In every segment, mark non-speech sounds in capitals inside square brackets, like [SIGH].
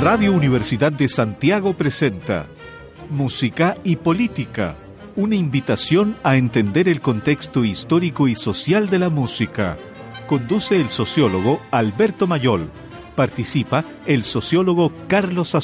Radio Universidad de Santiago presenta Música y Política, una invitación a entender el contexto histórico y social de la música. Conduce el sociólogo Alberto Mayol. Participa el sociólogo Carlos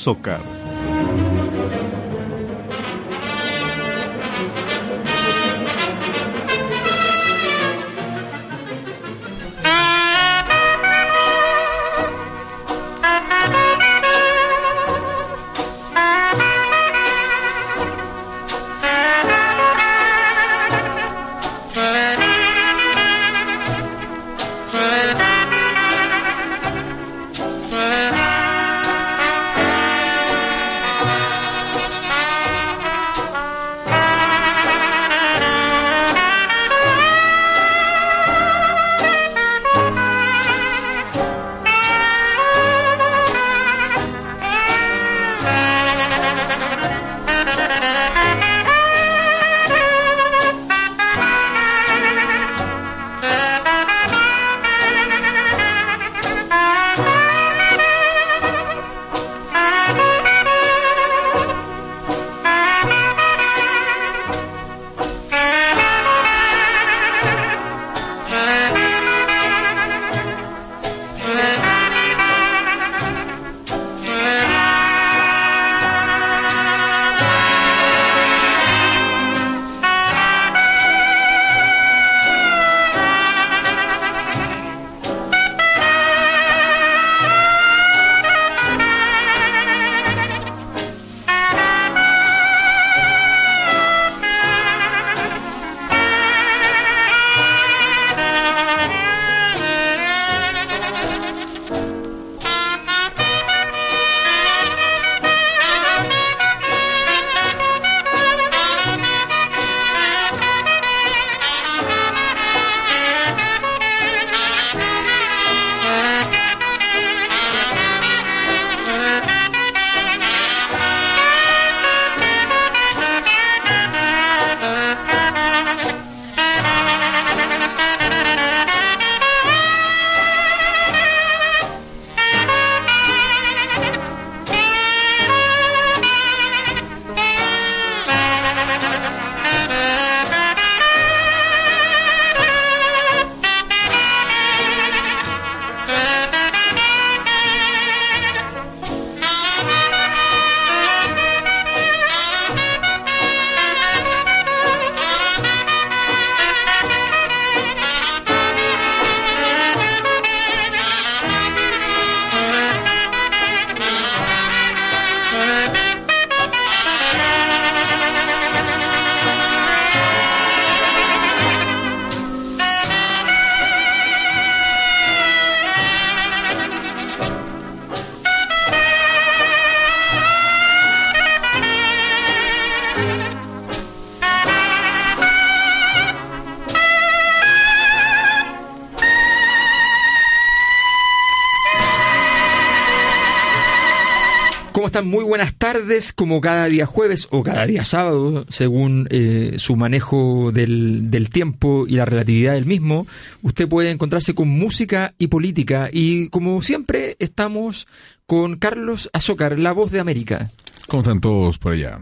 Muy buenas tardes, como cada día jueves o cada día sábado, según eh, su manejo del, del, tiempo y la relatividad del mismo. Usted puede encontrarse con música y política. Y como siempre, estamos con Carlos Azócar, la voz de América. ¿Cómo están todos por allá?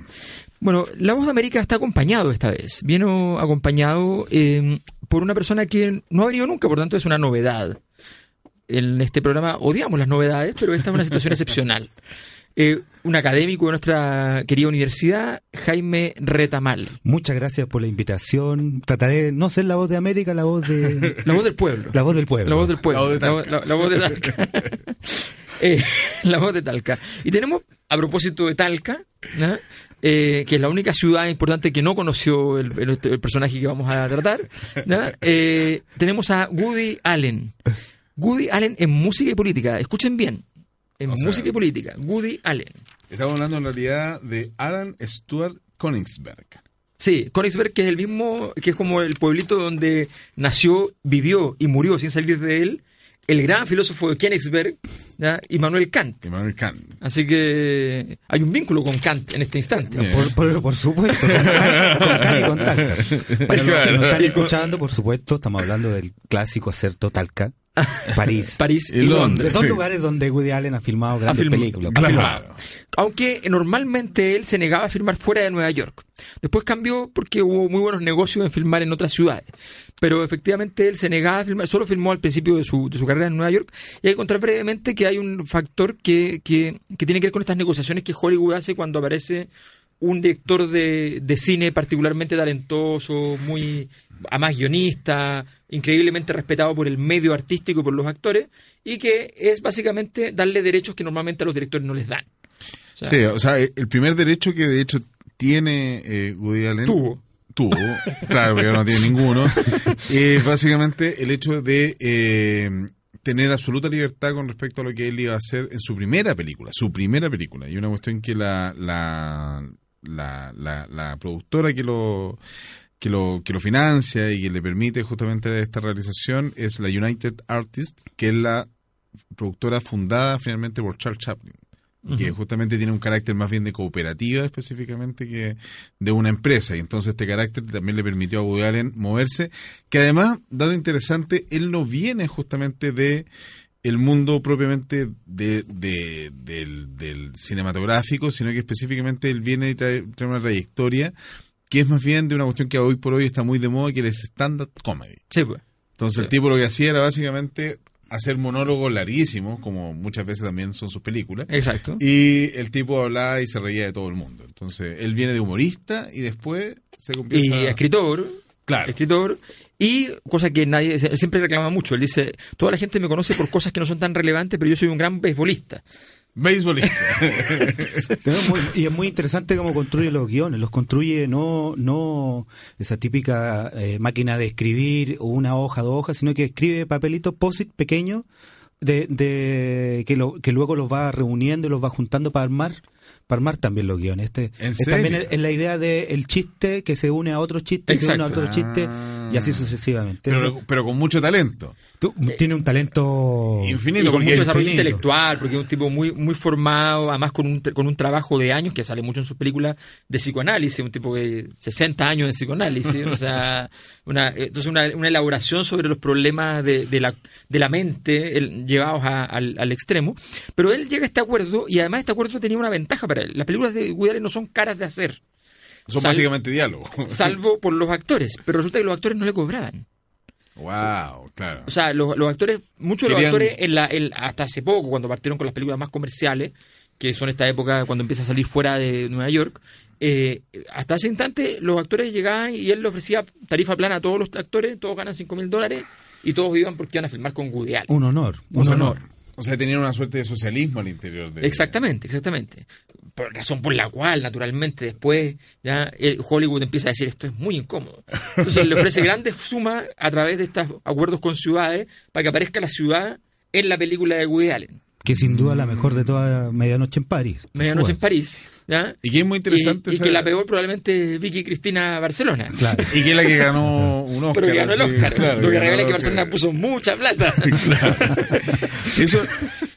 Bueno, la voz de América está acompañado esta vez. Vino acompañado eh, por una persona que no ha venido nunca, por tanto es una novedad. En este programa odiamos las novedades, pero esta es una situación [LAUGHS] excepcional. Eh, un académico de nuestra querida universidad, Jaime Retamal. Muchas gracias por la invitación. Trataré de no ser la voz de América, la voz de... [LAUGHS] La voz del pueblo. La voz del pueblo. La voz del pueblo. La voz de Talca. [LAUGHS] Eh, la voz de Talca. Y tenemos, a propósito de Talca, eh, que es la única ciudad importante que no conoció el, personaje que vamos a tratar, tenemos a Woody Allen. Woody Allen en música y política. Escuchen bien en música y política, Woody Allen. Estamos hablando en realidad de Alan Stuart Königsberg. Sí, Königsberg que es el mismo, que es como el pueblito donde nació, vivió y murió sin salir de él el gran filósofo de Königsberg, Immanuel Kant. Immanuel Kant. Así que hay un vínculo con Kant en este instante. Por, supuesto, con, Kant y con Talca. Para los que nos están escuchando, por supuesto, estamos hablando del clásico acerto Talca [LAUGHS] París. París Y y, Londres. Londres. Dos Sí. lugares donde Woody Allen ha filmado grandes filmado. películas. Claro. Aunque normalmente él se negaba a filmar fuera de Nueva York. Después cambió porque hubo muy buenos negocios en filmar en otras ciudades. Pero efectivamente él se negaba a filmar, solo filmó al principio de su, de su carrera en Nueva York. Y hay que contar brevemente que hay un factor que, que, que tiene que ver con estas negociaciones que Hollywood hace cuando aparece un director de, de cine particularmente talentoso, muy además guionista, increíblemente respetado por el medio artístico y por los actores, y que es básicamente darle derechos que normalmente a los directores no les dan. O sea, Sí, o sea, el primer derecho que de hecho tiene eh, Woody Allen. Tuvo. Tuvo, claro, porque ahora no tiene ninguno. [LAUGHS] Es básicamente el hecho de eh, tener absoluta libertad con respecto a lo que él iba a hacer en su primera película. Su primera película. Y una cuestión que la, la, la, la, la productora que lo que lo, que lo financia y que le permite justamente esta realización es la United Artists, que es la productora fundada finalmente por Charles Chaplin y que justamente tiene un carácter más bien de cooperativa específicamente que de una empresa. Y entonces este carácter también le permitió a Woody Allen moverse que además dado interesante él no viene justamente de el mundo propiamente de, de- del, del cinematográfico sino que específicamente él viene y trae, trae una trayectoria que es más bien de una cuestión que hoy por hoy está muy de moda que es stand-up comedy sí, pues. entonces el tipo lo que hacía era básicamente hacer monólogos larguísimos, como muchas veces también son sus películas. Exacto. Y el tipo hablaba y se reía de todo el mundo. Entonces él viene de humorista y después se Y convierte a... escritor. Claro. Escritor. Y cosa que nadie él siempre reclama mucho. Él dice, toda la gente me conoce por cosas que no son tan relevantes, pero yo soy un gran beisbolista. Beisbolista. [LAUGHS] Y es muy interesante cómo construye los guiones. Los construye no, no esa típica eh, máquina de escribir o una hoja, dos hojas, sino que escribe papelitos posit pequeños de, de que, lo, que luego los va reuniendo y los va juntando para armar para armar también los guiones. Este, ¿En es también es la idea de el chiste que se une a otro chiste, que se une a Exacto. otro chiste y así sucesivamente. pero, Eso- pero con mucho talento. Tú- tiene un talento Infinito, y con porque mucho desarrollo infinito. intelectual, porque es un tipo muy, muy formado, además con un, con un trabajo de años que sale mucho en sus películas de psicoanálisis, un tipo que 60 años de psicoanálisis, o sea, [LAUGHS] una, eh, entonces una, una elaboración sobre los problemas de, de la, de la mente el- llevados a- al, al extremo. Pero él llega a este acuerdo y además este acuerdo tenía una ventaja para él. Las películas de Woody Allen no son caras de hacer, Son Sal- básicamente diálogos. salvo [LAUGHS] por los actores, pero resulta que los actores no le cobraban. Wow, claro. O sea, los, los actores, muchos de los actores, en la, en- hasta hace poco, cuando partieron con las películas más comerciales, que son esta época cuando empieza a salir fuera de Nueva York, eh, hasta ese instante los actores llegaban y él le ofrecía tarifa plana a todos los actores, todos ganan 5 mil dólares y todos iban porque iban a filmar con Woody Allen. un honor. Un Un honor. honor. O sea, tenían una suerte de socialismo al interior de... Exactamente, exactamente. Por razón por la cual, naturalmente, después ya Hollywood empieza a decir esto es muy incómodo. Entonces le ofrece [LAUGHS] grandes sumas a través de estos acuerdos con ciudades para que aparezca la ciudad en la película de Woody Allen. Que sin duda la mejor de toda Medianoche en París. Medianoche en. París. ¿ya? Y que es muy interesante... Y, y esa- que la peor probablemente es Vicky Cristina Barcelona. Claro. Y que es la que ganó un Oscar. Pero que ganó el Oscar. claro, lo que ganó revela el es que. Barcelona puso mucha plata. [LAUGHS] Eso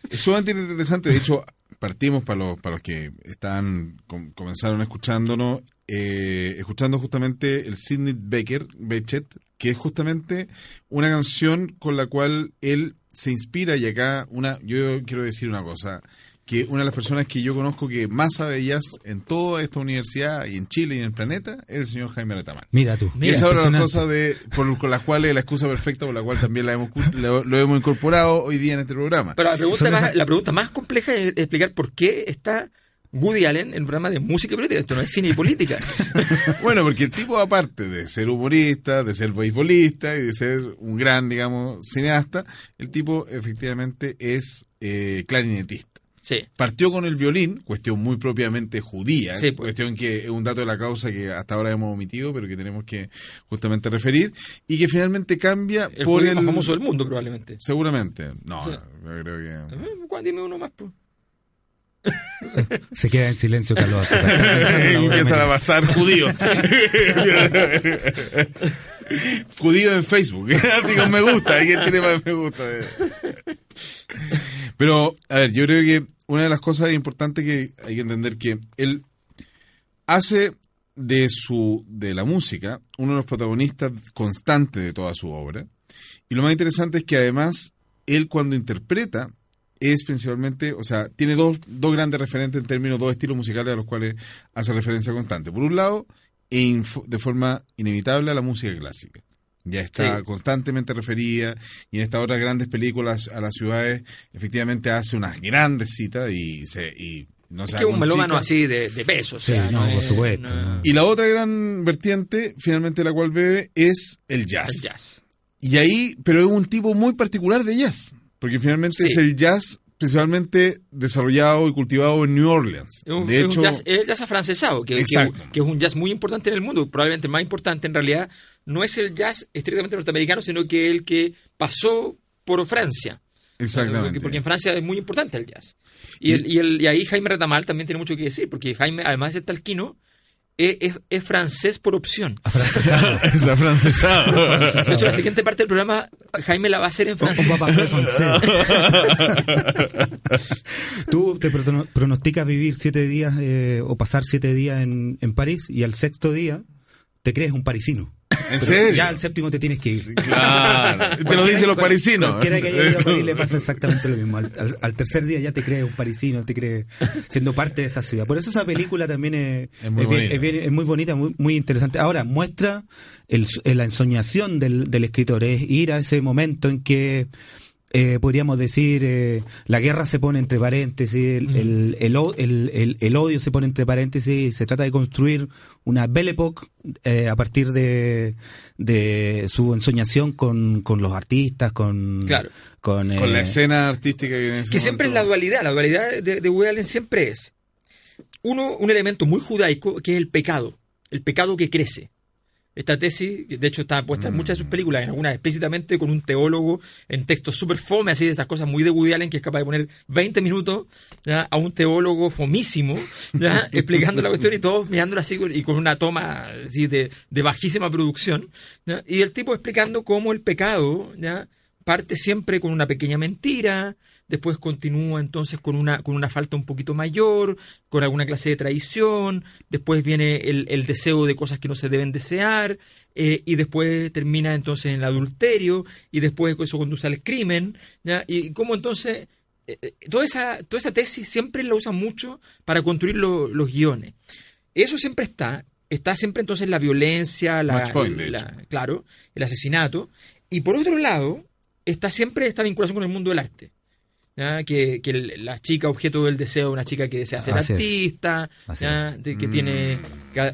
es sumamente interesante. De hecho, partimos para los, para los que están com- comenzaron escuchándonos, eh, escuchando justamente el Sidney Becker, Bechet, que es justamente una canción con la cual él se inspira y acá una, yo quiero decir una cosa, que una de las personas que yo conozco que más sabe jazz en toda esta universidad y en Chile y en el planeta es el señor Jaime Retamal. Mira tú. Y esa es una de las Impresionante. cosas de, por, con las cuales la excusa perfecta por la cual también la hemos, lo, lo hemos incorporado hoy día en este programa. Pero la pregunta, más, esas- la pregunta más compleja es explicar por qué está Woody Allen en el programa de música y política. Esto no es cine y política. [LAUGHS] Bueno, porque el tipo, aparte de ser humorista, de ser beisbolista y de ser un gran, digamos, cineasta, el tipo efectivamente es eh, clarinetista. Sí. Partió con el violín, cuestión muy propiamente judía, Sí, pues. cuestión que es un dato de la causa que hasta ahora hemos omitido, pero que tenemos que justamente referir, y que finalmente cambia El por el... más famoso del mundo, probablemente. Seguramente. No, Sí. no, yo creo que... ¿cuál? Dime uno más, pues. [LAUGHS] Se queda en silencio Carlos. [LAUGHS] y empiezan a pasar judíos. [LAUGHS] judíos en Facebook. [LAUGHS] Así con me gusta. ¿Quién tiene más me gusta? Pero, a ver, yo creo que una de las cosas importantes que hay que entender que él hace de su de la música uno de los protagonistas constantes de toda su obra. Y lo más interesante es que además él cuando interpreta es principalmente, o sea, tiene dos, dos grandes referentes en términos, dos estilos musicales a los cuales hace referencia constante. Por un lado, de forma inevitable a la música clásica. Ya está Sí. constantemente referida y en estas otras grandes películas a las ciudades efectivamente hace unas grandes citas y se y no Es se que un melómano así de, de peso. o Sí, sea, no, por es- supuesto, no. Y la otra gran vertiente, finalmente la cual bebe, es el jazz. el jazz. Y ahí, pero es un tipo muy particular de jazz, porque finalmente Sí. es el jazz principalmente desarrollado y cultivado en New Orleans. Es un, de es un hecho, jazz, es el jazz afrancesado, que, que, que es un jazz muy importante en el mundo, probablemente más importante en realidad. No es el jazz estrictamente norteamericano, sino que el que pasó por Francia. exactamente. Porque, en Francia es muy importante el jazz. Y, el- y, el- y ahí Jaime Retamal también tiene mucho que decir, porque Jaime, además de ser talquino, es, es- es francés por opción. [LAUGHS] es afrancesado. [LAUGHS] De hecho, la siguiente parte del programa, Jaime la va a hacer en Un francés. [LAUGHS] Tú te prono- pronosticas vivir siete días eh, o pasar siete días en, en París y al sexto día te crees un parisino. ¿En serio? Ya al séptimo te tienes que ir. [LAUGHS] Claro. Te lo dicen los parisinos. Cualquiera que haya ido a París le pasa exactamente lo mismo. Al, al- al tercer día ya te crees un parisino, te crees siendo parte de esa ciudad. Por eso esa película también es, Es muy es bien- bonita. es bien- es muy bonita, muy, muy interesante. Ahora, muestra el, la ensoñación del, del escritor, es ir a ese momento en que eh, podríamos decir, eh, la guerra se pone entre paréntesis, el, el, el o- el- el- el odio se pone entre paréntesis, se trata de construir una Belle Époque eh, a partir de, de su ensoñación con, con los artistas, con, Claro. con, Con la eh, escena artística que, en ese que siempre es la dualidad. La dualidad de, de Woody Allen siempre es uno, un elemento muy judaico que es el pecado, el pecado que crece. Esta tesis, de hecho está puesta en muchas de sus películas, en algunas explícitamente con un teólogo en textos súper fome, así de estas cosas muy de Woody Allen, que es capaz de poner 20 minutos ¿ya? a un teólogo fomísimo, ¿ya? [LAUGHS] explicando la cuestión y todos mirándola así y con una toma así de, de bajísima producción. ¿ya? Y el tipo explicando cómo el pecado ¿ya? Parte siempre con una pequeña mentira, después continúa entonces con una, con una falta un poquito mayor, con alguna clase de traición, después viene el, el deseo de cosas que no se deben desear, eh, y después termina entonces en el adulterio, y después eso conduce al crimen, ¿ya? y cómo entonces... eh, eh, toda, esa, toda esa tesis siempre la usan mucho para construir lo- los guiones. Eso siempre está, está siempre entonces la violencia, la, point, la- claro, el asesinato, y por otro lado, está siempre esta vinculación con el mundo del arte. ¿ya? Que, que la chica objeto del deseo, una chica que desea ser Así artista, que tiene ca-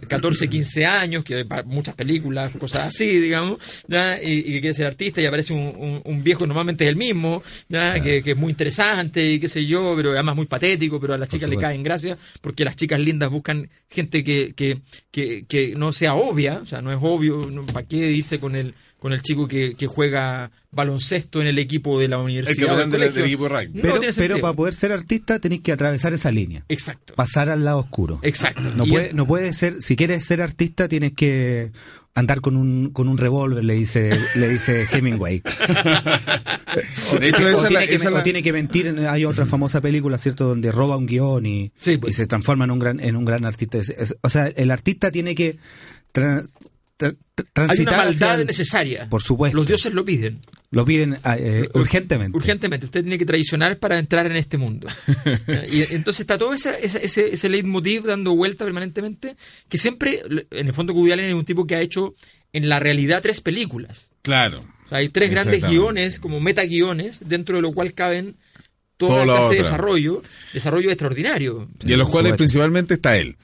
14, 15 años, que para muchas películas, cosas así, digamos, ¿ya? Y, y que quiere ser artista y aparece un, un- un viejo, normalmente es el mismo, ¿ya? Que, que es muy interesante y qué sé yo, pero además muy patético, pero a las chicas le caen gracias porque las chicas lindas buscan gente que, que, que, que no sea obvia, o sea, no es obvio, no, ¿para qué irse con el, con el chico que, que juega baloncesto en el equipo de la universidad? capitán del equipo de rugby. No Pero, pero para poder ser artista tenéis que atravesar esa línea, Exacto. pasar al lado oscuro. Exacto. No Y puede, es- no puede ser, si quieres ser artista tienes que andar con un, con un revólver, le dice, le dice Hemingway. [LAUGHS] De hecho, o, esa es la- tiene que, o la- tiene que mentir. en- Hay otra famosa película, ¿cierto?, donde roba un guion y, Sí, pues. y se transforma en un gran, en un gran artista. Es- es- o sea, el artista tiene que tra- tra- tra- Hay transitar una maldad el- necesaria. Por supuesto. Los dioses lo piden. Lo piden eh, urgentemente. Urgentemente. Usted tiene que traicionar para entrar en este mundo. [LAUGHS] y entonces está todo esa- ese, ese leitmotiv dando vuelta permanentemente, que siempre, en el fondo, Woody Allen es un tipo que ha hecho en la realidad tres películas. Claro. O sea, hay tres grandes guiones, como metaguiones, dentro de lo cual caben Toda toda la clase de desarrollo, desarrollo extraordinario. Y en los cuales principalmente está él.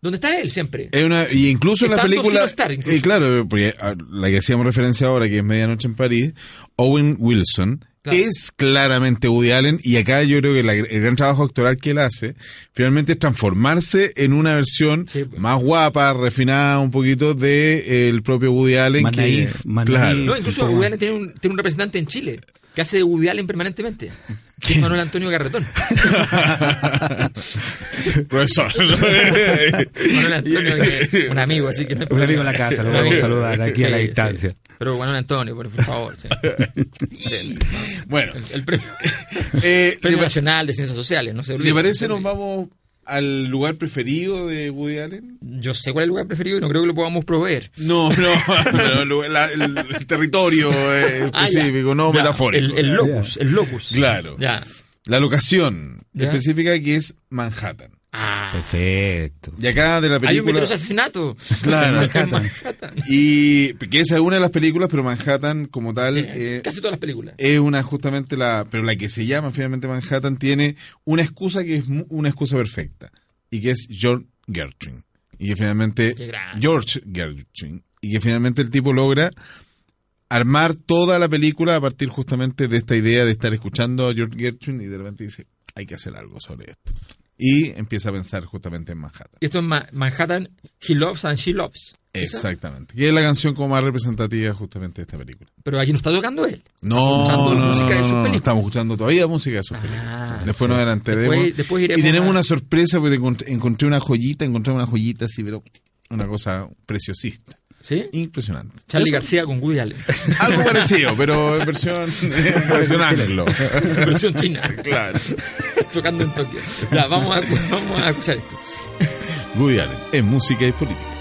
¿Dónde está él siempre? Es una, y incluso en la película. incluso. eh, claro, porque a la que hacíamos referencia ahora, que es Medianoche en París, Owen Wilson Claro. es claramente Woody Allen. Y acá yo creo que la- el gran trabajo actoral que él hace, finalmente es transformarse en una versión Sí, pues. más guapa, refinada un poquito de eh, el propio Woody Allen. Más que, naif, más claro. naif. No, incluso Woody Allen tiene un, tiene un representante en Chile que hace de Woody Allen permanentemente. [LAUGHS] Que es Manuel Antonio Garretón. [LAUGHS] Profesor. Manuel Antonio, que- un amigo, así que no Un amigo en la casa, lo vamos a saludar aquí a la distancia. sí. Pero Manuel Antonio, por, favor. sí. Bueno, el- el premio, eh, [LAUGHS] premio ¿le, nacional de ciencias sociales, no olvide. le parece nos vamos al lugar preferido de Woody Allen? Yo sé cuál es el lugar preferido y no creo que lo podamos proveer. No, no, [LAUGHS] pero el, lugar- la- el- el territorio eh, Ah, ya. específico, no Ya, metafórico. El, el locus, el locus. Claro. Ya. La locación Ya. específica que es Manhattan. Ah. Perfecto. Y acá de la Hay un película... misterioso asesinato. Claro. En Manhattan. Y que esa es una de las películas, pero Manhattan como tal eh, Casi todas las películas. es una justamente la, pero la que se llama finalmente Manhattan tiene una excusa que es mu- una excusa perfecta y que es George Gertrude y que finalmente. George Gertrude y que finalmente el tipo logra armar toda la película a partir justamente de esta idea de estar escuchando a George Gertrude y de repente dice hay que hacer algo sobre esto y empieza a pensar justamente en Manhattan. Y esto es Ma- Manhattan, He Loves and She Loves. ¿Esa? Exactamente. Y es la canción como más representativa justamente de esta película. Pero aquí no está tocando él. No, escuchando no, música de no, sus no, estamos escuchando todavía música de sus Ah, películas. Después nos adelantaremos. Después- después iremos y tenemos a- una sorpresa porque encontré, encontré una joyita, encontré una joyita así, pero una cosa preciosista. ¿Sí? Impresionante. Charlie García con Woody Allen. [LAUGHS] Algo parecido, pero en versión, [LAUGHS] en versión anglo. Versión china. claro. [LAUGHS] Tocando en Tokio. Ya, vamos a, vamos a escuchar esto. Woody Allen, en música y política.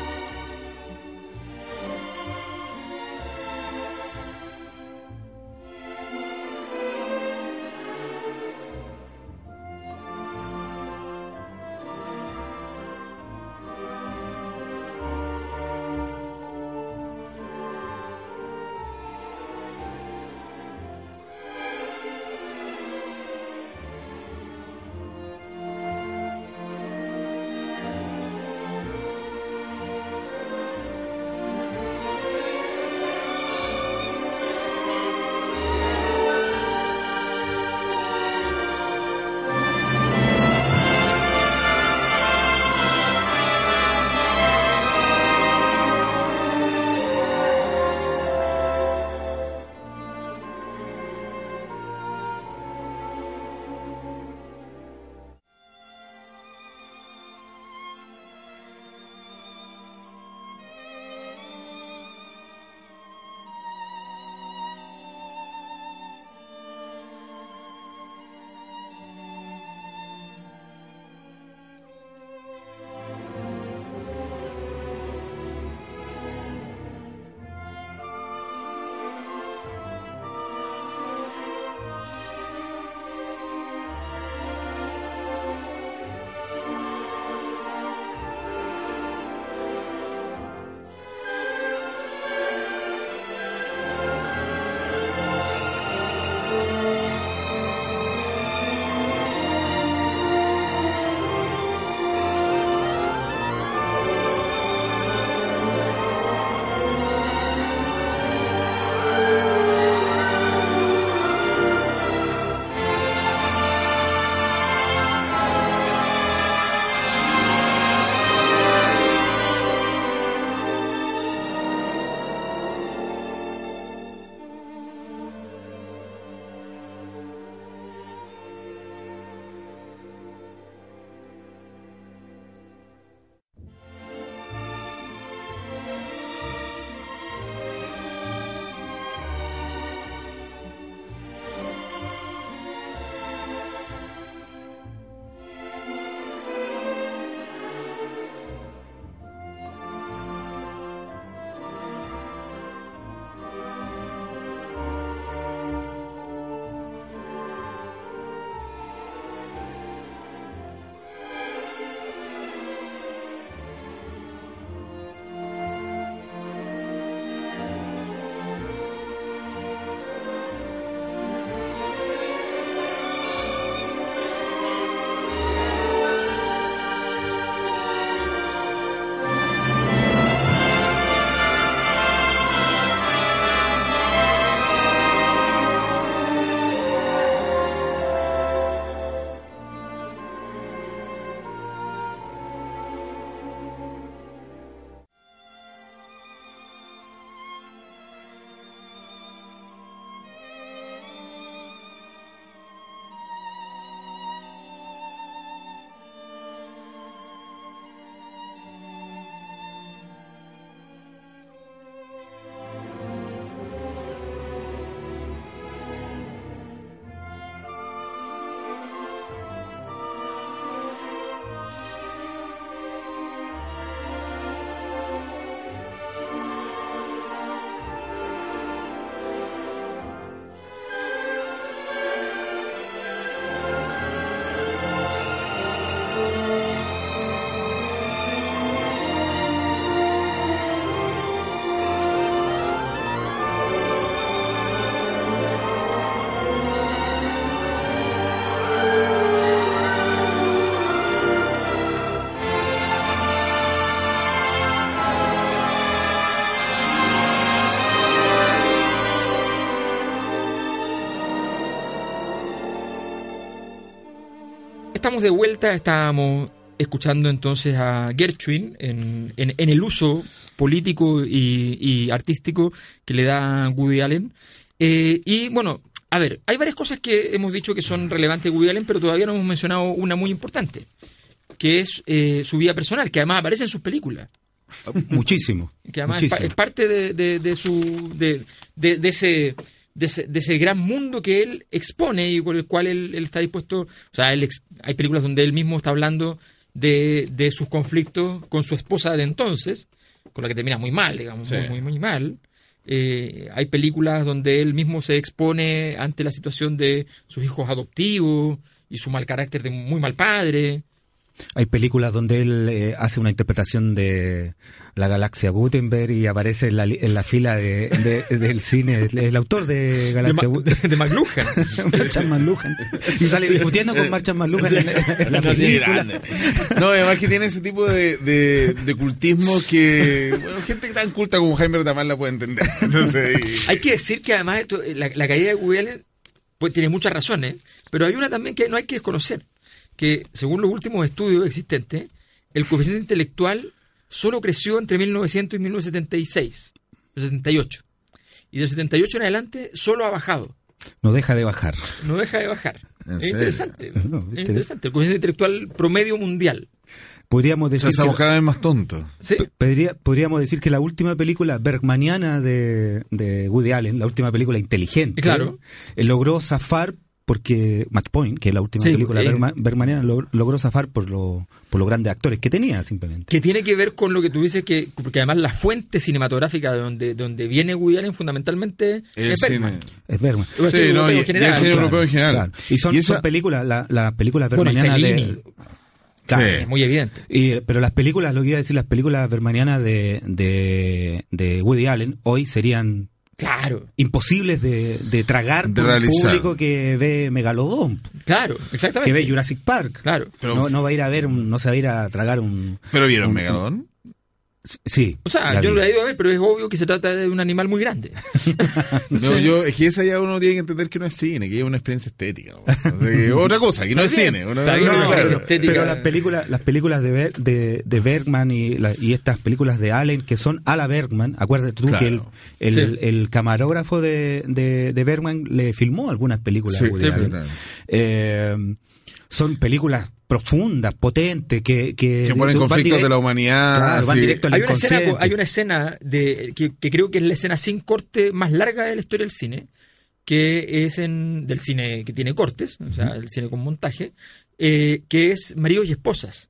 Estamos de vuelta, estábamos escuchando entonces a Gershwin en, en, en el uso político y, y artístico que le da Woody Allen. Eh, y bueno, a ver, hay varias cosas que hemos dicho que son relevantes de Woody Allen, pero todavía no hemos mencionado una muy importante, que es eh, su vida personal, que además aparece en sus películas. Muchísimo. Que además es, pa- muchísimo. es parte de, de- de su de- de ese de ese, de ese gran mundo que él expone y con el cual él, él está dispuesto. O sea, él hay películas donde él mismo está hablando de, de sus conflictos con su esposa de entonces, con la que termina muy mal, digamos, Sí. muy, muy, muy mal. Eh, hay películas donde él mismo se expone ante la situación de sus hijos adoptivos y su mal carácter de muy mal padre. Hay películas donde él eh, hace una interpretación de la galaxia Gutenberg y aparece en la, en la fila de, de- del cine, el, el autor de Galaxia Ma- Gutenberg. de, de McLuhan. [LAUGHS] Marchan McLuhan. Y sale discutiendo con Marchan McLuhan en, en la No, sí, película. grande. No, además que tiene ese tipo de, de, de cultismo que, bueno, gente tan culta como Jaime Retamal la puede entender. [LAUGHS] Entonces, y- Hay que decir que además esto- la, la caída de Woody Allen pues, tiene muchas razones, pero hay una también que no hay que desconocer, que según los últimos estudios existentes, el coeficiente intelectual solo creció entre 1900 y 1976, 78. Y del 78 en adelante solo ha bajado, No deja de bajar. no deja de bajar. ¿En Es serio? interesante, [LAUGHS] No, es interesa- interesante. El coeficiente intelectual promedio mundial. Podríamos decir, que, cada vez más tontos. ¿sí? podría- podríamos decir que la última película bergmaniana de, de Woody Allen, la última película inteligente, Claro. eh, logró zafar porque Match Point, que es la última Sí, película eh. bergmaniana, lo- logró zafar por, lo, por los grandes actores que tenía simplemente. que tiene que ver con lo que tú dices que porque además la fuente cinematográfica de donde, de donde viene Woody Allen fundamentalmente El es Bergman. cine. Es Bergman. El cine Sí, no, y- general. y el cine Claro, europeo en general. claro. Y son, Y esa- son películas, la, la película Bueno, y bergmaniana Fellini. de... Claro. Sí. Es muy evidente. Y, pero las películas, lo que iba a decir, las películas bergmanianas de, de, de Woody Allen hoy serían Claro, imposibles de, de tragar De por un realizar. público que ve Megalodón, claro, exactamente. que ve Jurassic Park. Claro. Pero- no, no va a ir a ver, un- no se va a ir a tragar un... ¿Pero vieron un- Megalodón? Sí. O sea, la yo no lo he ido a ver, pero es obvio que se trata de un animal muy grande. [LAUGHS] No, [LAUGHS] yo, es que esa ya uno tiene que entender que no es cine, que es una experiencia estética. ¿no? O sea, que otra cosa, que no es bien, cine. Una- no. [LAUGHS] Pero las películas, las películas de, Ber- de, de Bergman y, la- y estas películas de Allen que son a la Bergman, acuérdate tú Claro. que el, el, Sí. el camarógrafo de, de, de Bergman le filmó algunas películas Sí, Woody sí, Allen. Eh, son películas profundas, potentes, que, que, Que ponen van conflictos de la humanidad. Claro, van sí. directo al Hay una escena, hay una escena de, que, que creo que es la escena sin corte más larga de la historia del cine, que es en del cine que tiene cortes, o sea, el cine con montaje, eh, que es Maridos y Esposas.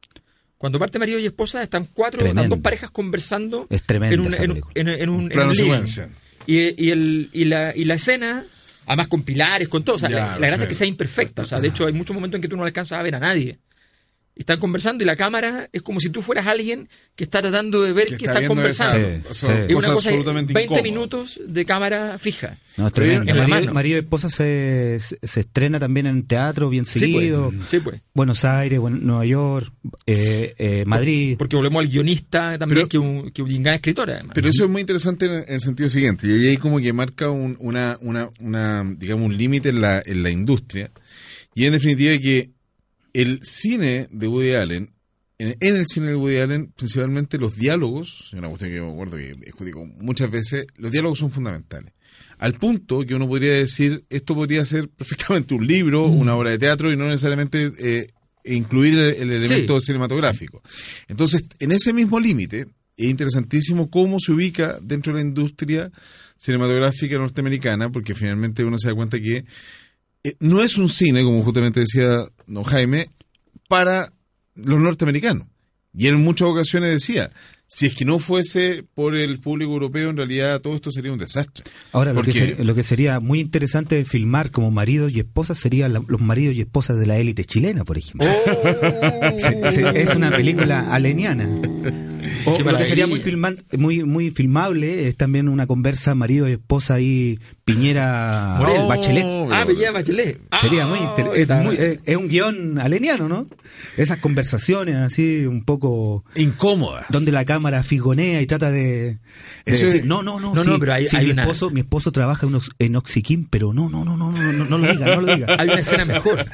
Cuando parte Maridos y Esposas están cuatro, están dos parejas conversando Es en un, en, en- en un, en Plano un secuencia. Y, y, el, y, la, y la escena, además con pilares, con todo, o sea, Ya, la, la gracia es que sea imperfecta, o sea, de hecho hay muchos momentos en que tú no alcanzas a ver a nadie. Están conversando y la cámara es como si tú fueras alguien que está tratando de ver Que que, está están esa- conversando. Sí, esa sí. Es una cosa cosa, absolutamente 20 incómoda. minutos de cámara fija. No, es tremendo. En la María, mano. María Esposa se, se, se estrena también en teatro bien Sí, seguido. pues. Sí, pues. Buenos Aires, Buen- Nueva York, eh, eh, Madrid. Porque volvemos al guionista también, Pero- que un, que un gran escritor, además. Pero eso es muy interesante en el sentido siguiente. Y ahí hay como que marca un, una, una, una, digamos, un límite en la, en la industria. Y en definitiva que el cine de Woody Allen, en, en el cine de Woody Allen, principalmente los diálogos, es una cuestión que me acuerdo que discutí con muchas veces, los diálogos son fundamentales. Al punto que uno podría decir, esto podría ser perfectamente un libro, una obra de teatro y no necesariamente eh, incluir el, el elemento cinematográfico. Entonces, en ese mismo límite, es interesantísimo cómo se ubica dentro de la industria cinematográfica norteamericana, porque finalmente uno se da cuenta que eh, no es un cine, como justamente decía don Jaime, para los norteamericanos. Y en muchas ocasiones decía, si es que no fuese por el público europeo, en realidad todo esto sería un desastre. Ahora, lo que, ser- lo que sería muy interesante de filmar como maridos y esposas serían la- los maridos y esposas de la élite chilena, por ejemplo. Oh. [LAUGHS] Se- se- es una película aleniana. O lo que sería muy, filman- muy, muy filmable es también una conversa marido y esposa ahí, Piñera Morel. Bachelet. Oh, ¿Cómo? Ah, Bellina Bachelet. Sería Ah, muy, inter- es, muy- es- es un guion aleniano, ¿no? Esas conversaciones así un poco Incómoda. donde la cámara figonea y trata de, de Eso es- decir, no, no, no, No, sí, no, pero hay- sí, hay mi una- esposo, mi esposo trabaja en Oxiquín, pero no, no, no, no, no, lo diga, no lo diga. Hay una escena mejor,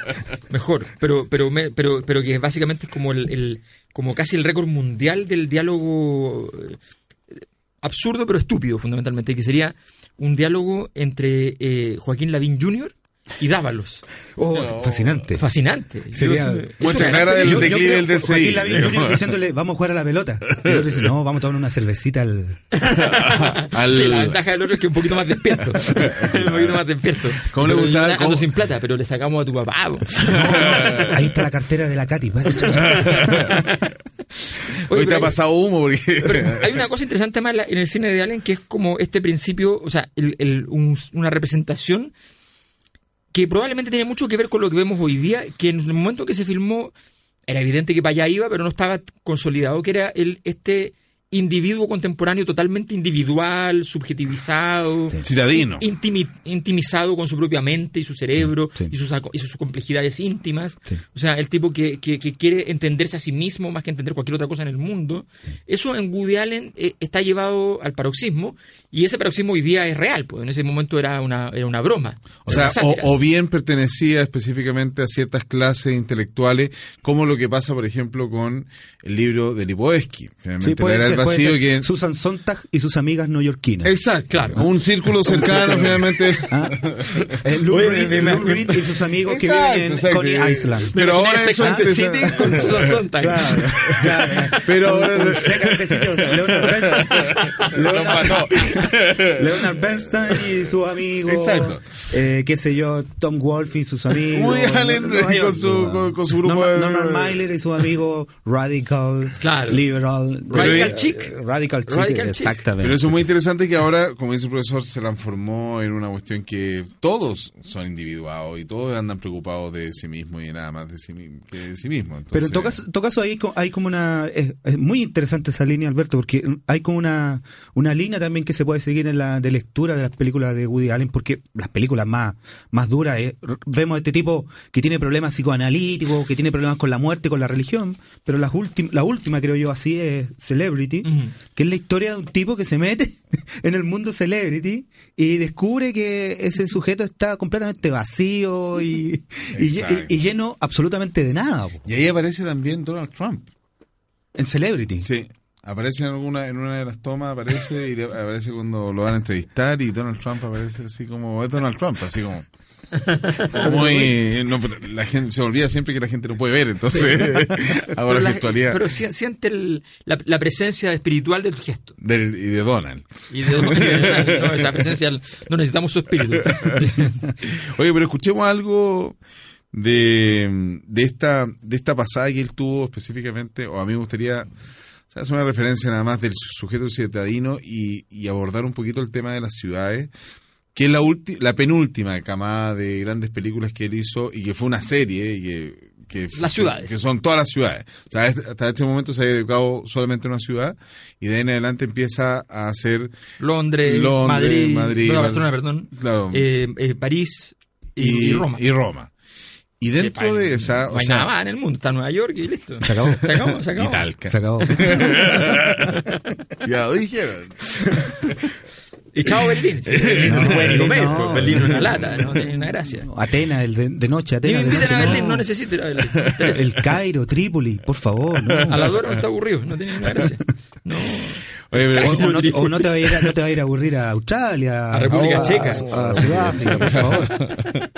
mejor, pero pero pero pero que básicamente es como el, el- como casi el récord mundial del diálogo eh, absurdo pero estúpido fundamentalmente, que sería un diálogo entre eh, Joaquín Lavín Jr. y Dávalos. Oh, fascinante. Fascinante. Sería- una- clara del declive del DCI. Joaquín Lavín diciéndole, vamos a jugar a la pelota. Y el otro dice, no, vamos a tomar una cervecita al... [LAUGHS] Al- Sí, la ventaja del otro es que un poquito más despierto. [LAUGHS] un poquito más despierto. ¿Cómo le gustaba- cómo- sin plata, pero le sacamos a tu papá. po. [LAUGHS] Ahí está la cartera de la Katy. Oye, Hoy te ha hay- pasado humo porque... Hay una cosa interesante más en el cine de Allen que es como este principio, o sea, el- el- un- una representación que probablemente tiene mucho que ver con lo que vemos hoy día, que en el momento que se filmó era evidente que para allá iba, pero no estaba consolidado, que era el este individuo contemporáneo totalmente individual, subjetivizado, intimi- intimizado con su propia mente y su cerebro Sí, sí. Y, sus, y sus complejidades íntimas. Sí. O sea, el tipo que, que- que quiere entenderse a sí mismo más que entender cualquier otra cosa en el mundo. Eso en Woody Allen eh, está llevado al paroxismo y ese paroxismo hoy día es real, pues en ese momento era una, era una broma. O era sea, o, bien pertenecía específicamente a ciertas clases intelectuales, como lo que pasa, por ejemplo, con el libro de Lipovetsky. Finalmente, Sí, puede era el ser, vacío ser. que... Susan Sontag y sus amigas neoyorquinas. Exacto, Claro. Un círculo cercano, finalmente. Ah, [LAUGHS] eh, Lou Reed- Reed y sus amigos que viven en exacto. Coney Island. Pero ahora eso es. City con Susan Sontag. Claro, [LAUGHS] claro. Pero ahora- second city, o sea, Leonard mató. [LAUGHS] [LAUGHS] Leonard Bernstein y sus amigos. Exacto. Eh, qué sé yo, Tom Wolfe y sus amigos. Woody Allen Nueva y con su- ¿no? con- con su grupo Norman, Norman Mailer y sus amigos Radical, Claro. Liberal. Radical Chic. Radical Chic, Radical exactamente. Pero eso es muy interesante que ahora, como dice el profesor, se transformó en una cuestión que todos son individuados y todos andan preocupados de sí mismos y nada más de sí, que de sí mismos. Pero Entonces, en todo caso, todo caso ahí co- hay como una... Es, es muy interesante esa línea, Alberto, porque hay como una, una línea también que se puede seguir en la de lectura de las películas de Woody Allen, porque las películas más, más duras, eh, vemos a este tipo que tiene problemas psicoanalíticos, que tiene problemas con la muerte, con la religión, pero las últim- la última, creo yo, así es Celebrity, que es la historia de un tipo que se mete [LAUGHS] en el mundo Celebrity y descubre que ese sujeto está completamente vacío y, [LAUGHS] y, lleno absolutamente de nada. po. Y ahí aparece también Donald Trump. En Celebrity. Sí. Aparece en alguna en una de las tomas, aparece y le- aparece cuando lo van a entrevistar y Donald Trump aparece así como es Donald Trump, así como [LAUGHS] muy no, la gente se olvida siempre que la gente no puede ver, entonces ahora [LAUGHS] la virtualidad pero si- siente el- la, la presencia espiritual del gesto. del- y de Donald. Y de, no, esa presencia, no necesitamos su espíritu. [LAUGHS] Oye, pero escuchemos algo de, de esta de esta pasada que él tuvo específicamente, o a mí me gustaría sea, hacer una referencia nada más del sujeto ciudadino y, y abordar un poquito el tema de las ciudades, que es la, ulti- la penúltima camada de grandes películas que él hizo y que fue una serie y que, que Las ciudades. que son todas las ciudades. O sea, hasta este momento se ha dedicado solamente a una ciudad y de ahí en adelante empieza a hacer Londres, Londres, Madrid, Madrid, no, Bar- Barcelona, perdón, Claro. eh, eh, París y Roma. y Roma. Y dentro de esa, no o hay sea, nada más en el mundo, está Nueva York y listo. Se acabó. Se acabó, se acabó. y Talca. Se acabó. [LAUGHS] Ya lo dijeron. Y chao Berlín. [LAUGHS] Sí, Berlín no, se puede ni comer, no. pues, Berlín es una lata, no tiene una gracia. Atenas, el de, de noche, me Atenas. de inviten a noche, Berlín, no, necesito ir a Berlín. [LAUGHS] El Cairo, Trípoli, por favor. No. A la Dora no está aburrido, no tiene ninguna gracia. No. Oye, pero- O, o no, o no te va a ir a, no te va a ir a aburrir a Australia, A República a- Checa. a, a Sudáfrica, por favor. [LAUGHS]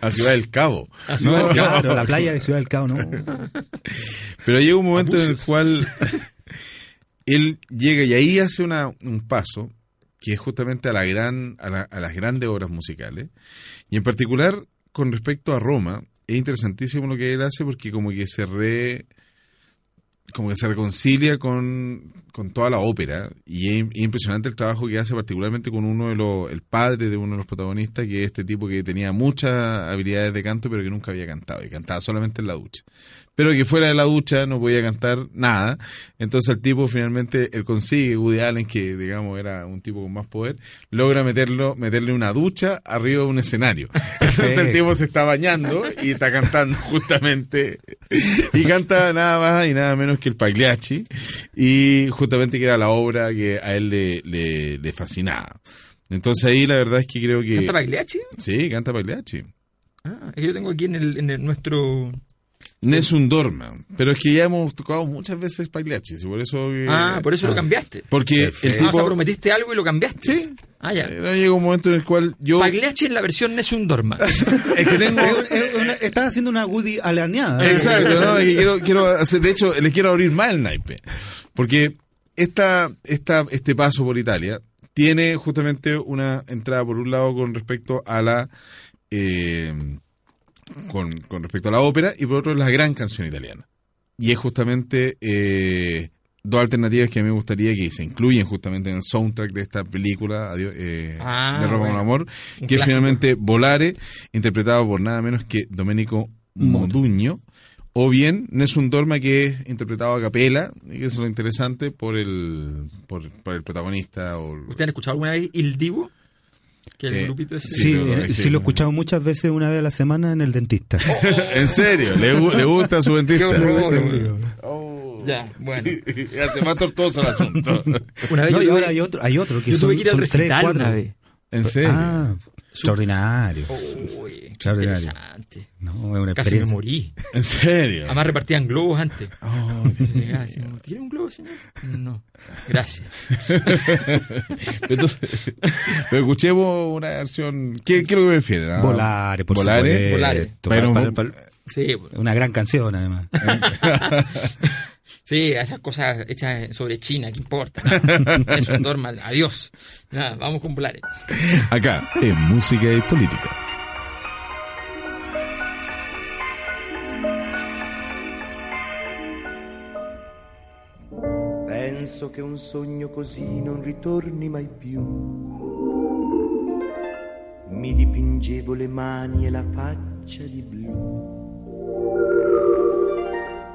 a Ciudad del Cabo. A Ciudad No, del Cabo. Claro, la playa de Ciudad del Cabo, ¿no? Pero llega un momento en el cual [LAUGHS] él llega y ahí hace una, un paso que es justamente a la gran a, la- a las grandes obras musicales y en particular con respecto a Roma es interesantísimo lo que él hace porque como que se re como que se reconcilia con, con toda la ópera y es, es impresionante el trabajo que hace particularmente con uno de los el padre de uno de los protagonistas que es este tipo que tenía muchas habilidades de canto pero que nunca había cantado y cantaba solamente en la ducha pero que fuera de la ducha no podía cantar nada. Entonces el tipo finalmente, él consigue, Woody Allen, que digamos era un tipo con más poder, logra meterlo, meterle una ducha arriba de un escenario. [LAUGHS] Entonces el tipo se está bañando y está cantando [LAUGHS] justamente, y canta nada más y nada menos que el Pagliacci, y justamente que era la obra que a él le, le, le fascinaba. Entonces ahí la verdad es que creo que... ¿Canta Pagliacci? Sí, canta Pagliacci. Ah, yo tengo aquí en, el, en el- nuestro... Nessun Dorma. Pero es que ya hemos tocado muchas veces Pagliacci, y por eso... que- Ah, por eso lo cambiaste. Porque el Ah, o sea, tipo... prometiste algo y lo cambiaste. Sí. Ah, ya. Eh, Llega un momento en el cual yo... Pagliacci en la versión Nessun Dorma. [LAUGHS] Es que tengo... Es es Estás haciendo una Woody Alaneada. Exacto, ¿no? Y quiero, quiero hacer, de hecho, le quiero abrir más el naipe. Porque esta, esta, este paso por Italia tiene justamente una entrada, por un lado, con respecto a la. eh, con, con respecto a la ópera, y por otro, la gran canción italiana. Y es justamente. eh, Dos alternativas que a mí me gustaría que se incluyen justamente en el soundtrack de esta película Adiós, eh, Ah, de Roma bueno. con Amor, Un que es finalmente Volare, interpretado por nada menos que Domenico Moduño, o bien Nessun Dorma, que es interpretado a capela, y que es lo interesante por el, por, por el protagonista. O, ¿Ustedes han escuchado alguna vez Il Divo? Que el Eh, grupito ese. Sí, pero eh, es sí que- lo he escuchado muchas veces una vez a la semana en el dentista. [LAUGHS] en serio, ¿le, le gusta a su dentista? Qué horror. Oh. Ya, bueno. [LAUGHS] Hace más tortuoso el asunto. Una vez No, yo y ahora hay otro, hay otro que yo son, tuve que ir al tres, cuatro. una vez. ¿En serio? Ah, extraordinario. Uy, Extraordinario. interesante. No, es una Casi me morí. ¿En serio? Además repartían globos antes. [LAUGHS] Así, ¿Tiene un globo, señor? No. Gracias. [LAUGHS] Entonces, escuchemos una versión. ¿Qué, qué es lo que prefieren? ah? Volare, por Volare. supuesto. Volare. Pero- Para- para- para- Sí, una gran canción, además. [LAUGHS] Sí, esas cosas hechas sobre China, ¿qué importa? [LAUGHS] Nada. Es un normal. Adiós. Nada, vamos con Polares. Acá, en Música y Política. Penso che un sogno così non ritorni mai più. Mi dipingevo le mani e la faccia di blu.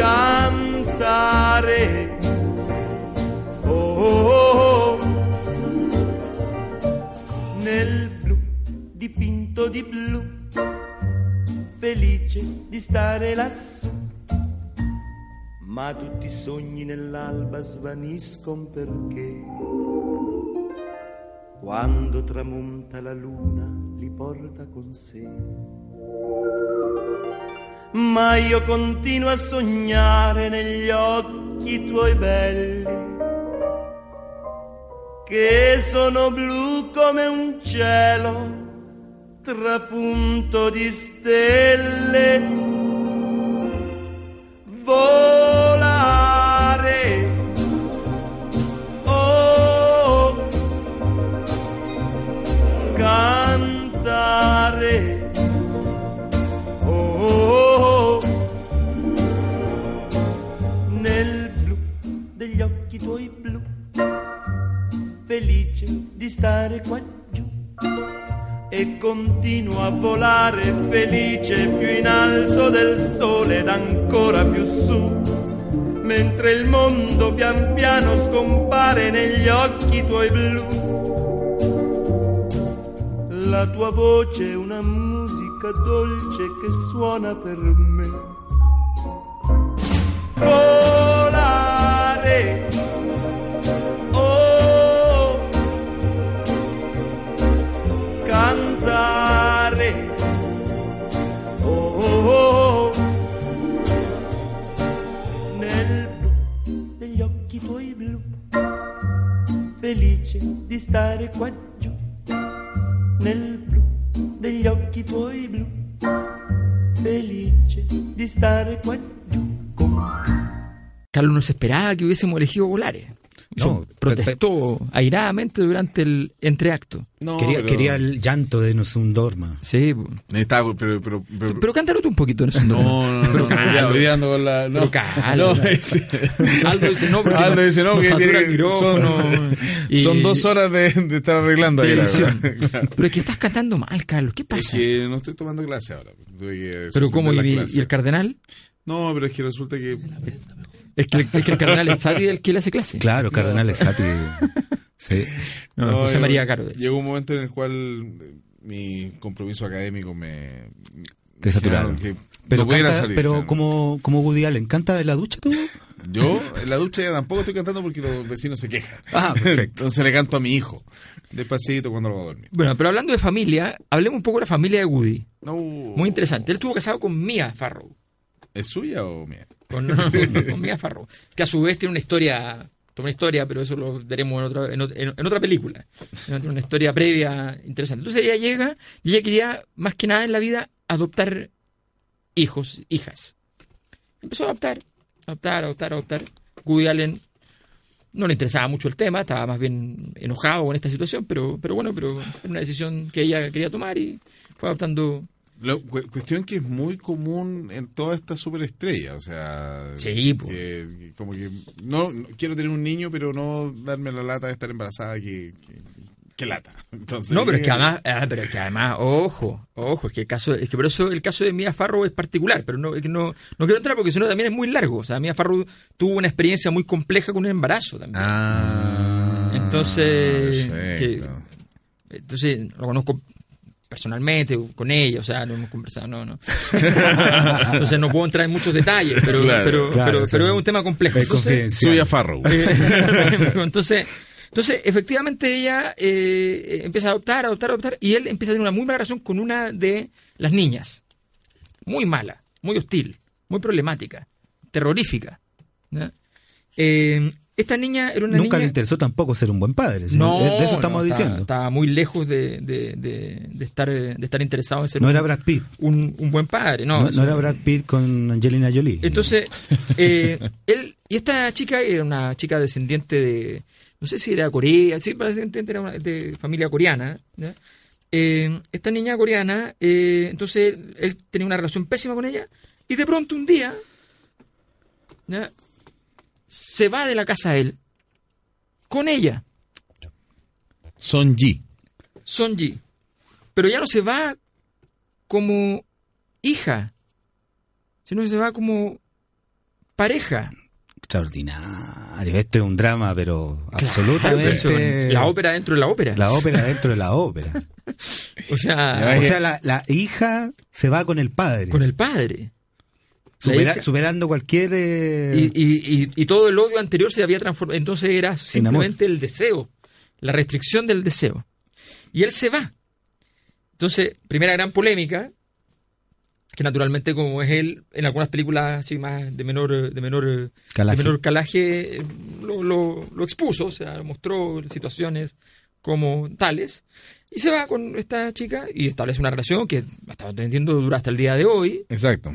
Cantare. Oh, oh, oh. nel blu dipinto di blu, felice di stare lassù. Ma tutti i sogni nell'alba svaniscono perché quando tramonta la luna li porta con sé ma io continuo a sognare negli occhi tuoi belli, che sono blu come un cielo trapunto di stelle. Volare. Continuo a volare felice più in alto del sole ed ancora più su, mentre il mondo pian piano scompare negli occhi tuoi blu. La tua voce è una musica dolce che suona per me. Volare. Felice di stare qua giù nel blu degli occhi tuoi blu, felice di stare qua giù con Carlos no se esperaba que hubiésemos elegido Volares. No, protestó airadamente durante el entreacto. No, quería, pero- quería el llanto de Nosun Dorma. Sí, pero, pero, pero, pero cántalo tú un poquito eso. no, no, no, Pero no, día ando con la, no, Pero no. Aldo dice no, porque Aldo dice no, nos que satura tiene- son, y- son dos horas de, de estar arreglando ahí. verdad. [LAUGHS] Pero es que estás cantando mal, Carlos. ¿Qué Es pasa? que no estoy tomando clase ahora. Tuve que Pero ¿cómo? ¿Y, y el cardenal? No, pero es que resulta que Es que, es que el cardenal es Sati el que le hace clase. Claro, Cardenal Sati. Sí. No, José llegó- María Caro. Llegó un momento en el cual eh, mi compromiso académico me... Te saturaron. que Pero, no pudiera canta- salir, pero como, como Woody Allen, ¿canta en la ducha tú? Yo en la ducha ya tampoco estoy cantando porque los vecinos se quejan. Ah, perfecto. [LAUGHS] Entonces le canto a mi hijo, despacito cuando lo va a dormir. Bueno, pero hablando de familia, hablemos un poco de la familia de Woody. No, Muy interesante. Él estuvo casado con Mia Farrow. ¿Es suya o mía? Con, no, [LAUGHS] con Mia Farrow. Que a su vez tiene una historia, una historia, pero eso lo veremos en otra, en, en- en otra película. Tiene una historia previa interesante. Entonces ella llega y ella quería, más que nada en la vida, adoptar hijos, hijas. Empezó a adoptar, adoptar, adoptar, adoptar. Woody Allen no le interesaba mucho el tema, estaba más bien enojado con esta situación, pero, pero bueno, pero era una decisión que ella quería tomar y fue adoptando. Cu- cuestión que es muy común en todas estas superestrellas, o sea, Sí, que, que como que no, no- quiero tener un niño, pero no darme la lata de estar embarazada, que, que, que lata. [LAUGHS] Entonces, No, pero es que además, ah, pero es que además, ojo, ojo, es que el caso, es que por eso el caso de Mia Farrow es particular, pero no, es que no, no quiero entrar porque si no también es muy largo. O sea, Mia Farrow tuvo una experiencia muy compleja con un embarazo también. Ah, Entonces. Entonces, lo conozco personalmente con ella, o sea, no hemos conversado, no, no. [LAUGHS] Entonces no puedo entrar en muchos detalles, pero, Claro, pero, claro, pero, pero es un tema complejo. Es Entonces, confidencial. Suya Farrow. [LAUGHS] eh, entonces, entonces, efectivamente, ella eh, empieza a adoptar, a adoptar, a adoptar, y él empieza a tener una muy mala relación con una de las niñas. Muy mala, muy hostil, muy problemática, terrorífica. Eh, esta niña era una Nunca le interesó tampoco ser un buen padre. ¿sí? No, de eso estamos no, está- diciendo. Estaba muy lejos de, de- de- de estar, eh, de estar interesado en ser no un, era Brad Pitt. un- un buen padre. No, No, era Brad Pitt con Angelina Jolie. entonces, eh, [LAUGHS] él, y esta chica era una chica descendiente de, no sé si era Corea, sí, parece que era una- de familia coreana. ¿ya? Eh, esta niña coreana, eh, entonces él, él tenía una relación pésima con ella, y de pronto un día, ¿ya? Se va de la casa él, con ella, Son G. Son Ji. Pero ya no se va como hija, sino que se va como pareja. Extraordinario. Este es un drama, pero Claro, absolutamente. eso, la ópera dentro de la ópera. La ópera dentro de la ópera. [LAUGHS] o sea, o sea, la, la hija se va con el padre. con el padre. Supera- superando cualquier. eh, Y, y- y- y todo el odio anterior se había transformado. Entonces era simplemente el deseo, la restricción del deseo. Y él se va. Entonces, primera gran polémica, que naturalmente como es él, en algunas películas así más de menor, de menor, Calaje. de menor calaje, lo, lo- lo expuso, o sea, mostró situaciones como tales. Y se va con esta chica y establece una relación que, hasta donde entiendo, dura hasta el día de hoy. Exacto.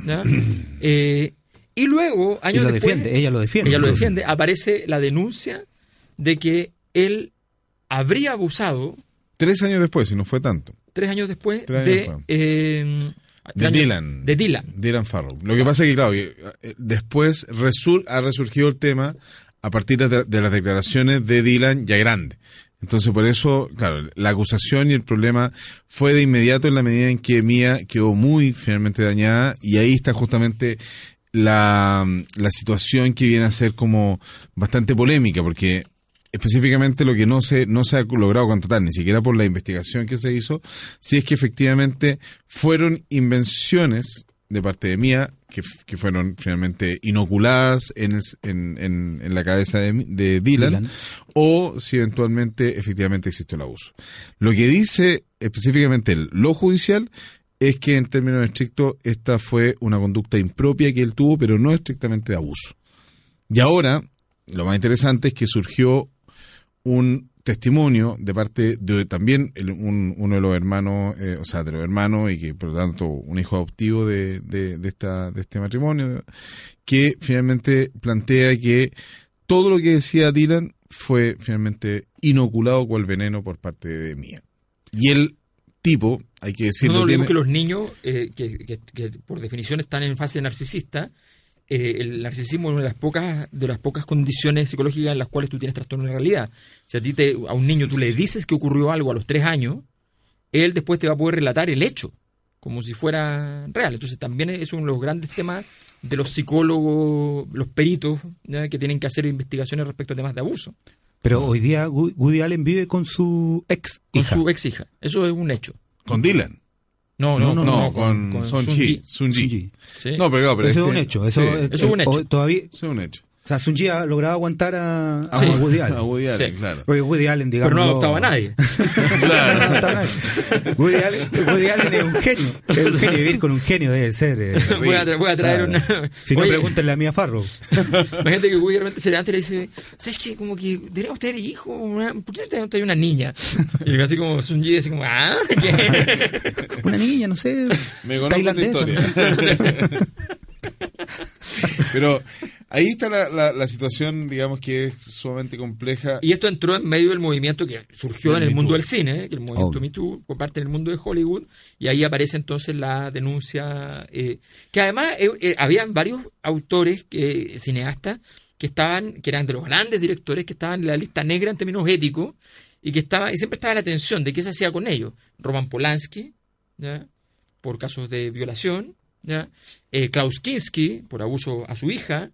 Eh, y luego, y años lo después, defiende, ella lo defiende. ella lo defiende, aparece la denuncia de que él habría abusado Tres años después, si no fue tanto. tres años después Tres años de, después. eh, De Dylan. De Dylan. Dylan Farrow. Lo que pasa es que, claro, eh, después resur- ha resurgido el tema a partir de, de las declaraciones de Dylan ya grande. Entonces, por eso, claro, la acusación y el problema fue de inmediato en la medida en que Mia quedó muy finalmente dañada y ahí está justamente la, la situación que viene a ser como bastante polémica, porque específicamente lo que no se, no se ha logrado contratar, ni siquiera por la investigación que se hizo, si es que efectivamente fueron invenciones de parte de Mía que, que fueron finalmente inoculadas en, el- en, en- en la cabeza de, de Dylan, Dylan. o si eventualmente efectivamente existió el abuso. Lo que dice específicamente el- lo judicial es que en términos estrictos esta fue una conducta impropia que él tuvo, pero no estrictamente de abuso. Y ahora, lo más interesante es que surgió un testimonio de parte de también el- un- uno de los hermanos, eh, o sea, de los hermanos y que por lo tanto un hijo adoptivo de, de, de esta, de este matrimonio, que finalmente plantea que todo lo que decía Dylan fue finalmente inoculado cual veneno por parte de Mía. Y el tipo, hay que decirlo, tiene- que los niños, eh, que, que- que por definición están en fase narcisista, eh, el narcisismo es una de las pocas de las pocas condiciones psicológicas en las cuales tú tienes trastorno de realidad. Si a ti te, a un niño tú le dices que ocurrió algo a los tres años, él después te va a poder relatar el hecho como si fuera real. Entonces también es uno de los grandes temas de los psicólogos, los peritos, ¿ya? que tienen que hacer investigaciones respecto a temas de abuso Pero hoy día Woody Allen vive con su ex con su ex hija. Eso es un hecho. con Dylan. No, no, No, no, No, con, Son Ji. Sun Ji. Sunji. Sí. No, pero, claro, pero Eso es que- un hecho. Eso, sí, es, eso es un hecho. Todavía, eso es un hecho. O sea, Sunji ha logrado aguantar a, a Sí. Woody Allen. [LAUGHS] A Woody Allen, Sí. claro. Porque Woody Allen, digamos. pero no adoptaba [LAUGHS] a nadie. Claro. No adoptaba a nadie. Woody, Allen, Woody Allen es un genio. Es un genio. Vivir con un genio debe ser. eh, voy, a voy a traer claro. una. Si no, Oye, pregúntenle a Mia Farrow. Imagínate que Woody de repente se levanta y le dice: ¿Sabes qué? Como que deberíamos tener hijo. Una, ¿Por qué no tenemos una niña? Y así como Sunji, así como: ¿Ah? ¿Qué? [LAUGHS] Una niña, no sé. Me conozco tailandesa. esta no sé. historia. Pero ahí está la, la, la situación, digamos, que es sumamente compleja. Y esto entró en medio del movimiento que surgió Del en el Me mundo Too. del cine, ¿eh? que el movimiento Obvio. Me Too comparte en el mundo de Hollywood, y ahí aparece entonces la denuncia, eh, que además eh, eh, habían varios autores, que, cineastas, que estaban, que eran de los grandes directores, que estaban en la lista negra en términos éticos, y que estaba, y siempre estaba la tensión de qué se hacía con ellos. Roman Polanski, ¿ya? por casos de violación, ¿ya? Klaus Kinski, por abuso a su hija,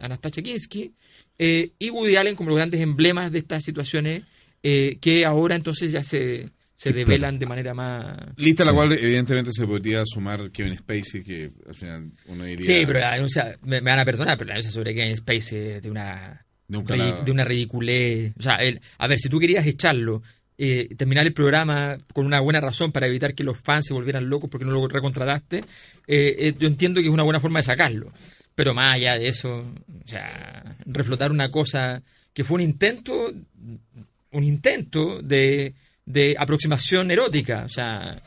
Anastasia Kinski, eh, y Woody Allen como los grandes emblemas de estas situaciones eh, que ahora entonces ya se, se develan de manera más... Lista a la cual evidentemente se podría sumar Kevin Spacey, que al final uno diría... Sí, pero la denuncia, me, me van a perdonar, pero la denuncia sobre Kevin Spacey es de una, un de una ridiculez. O sea, el- a ver, si tú querías echarlo, eh, terminar el programa con una buena razón para evitar que los fans se volvieran locos porque no lo recontrataste, eh, eh, yo entiendo que es una buena forma de sacarlo. Pero más allá de eso, o sea, reflotar una cosa que fue un intento, un intento de, de aproximación erótica, o sea...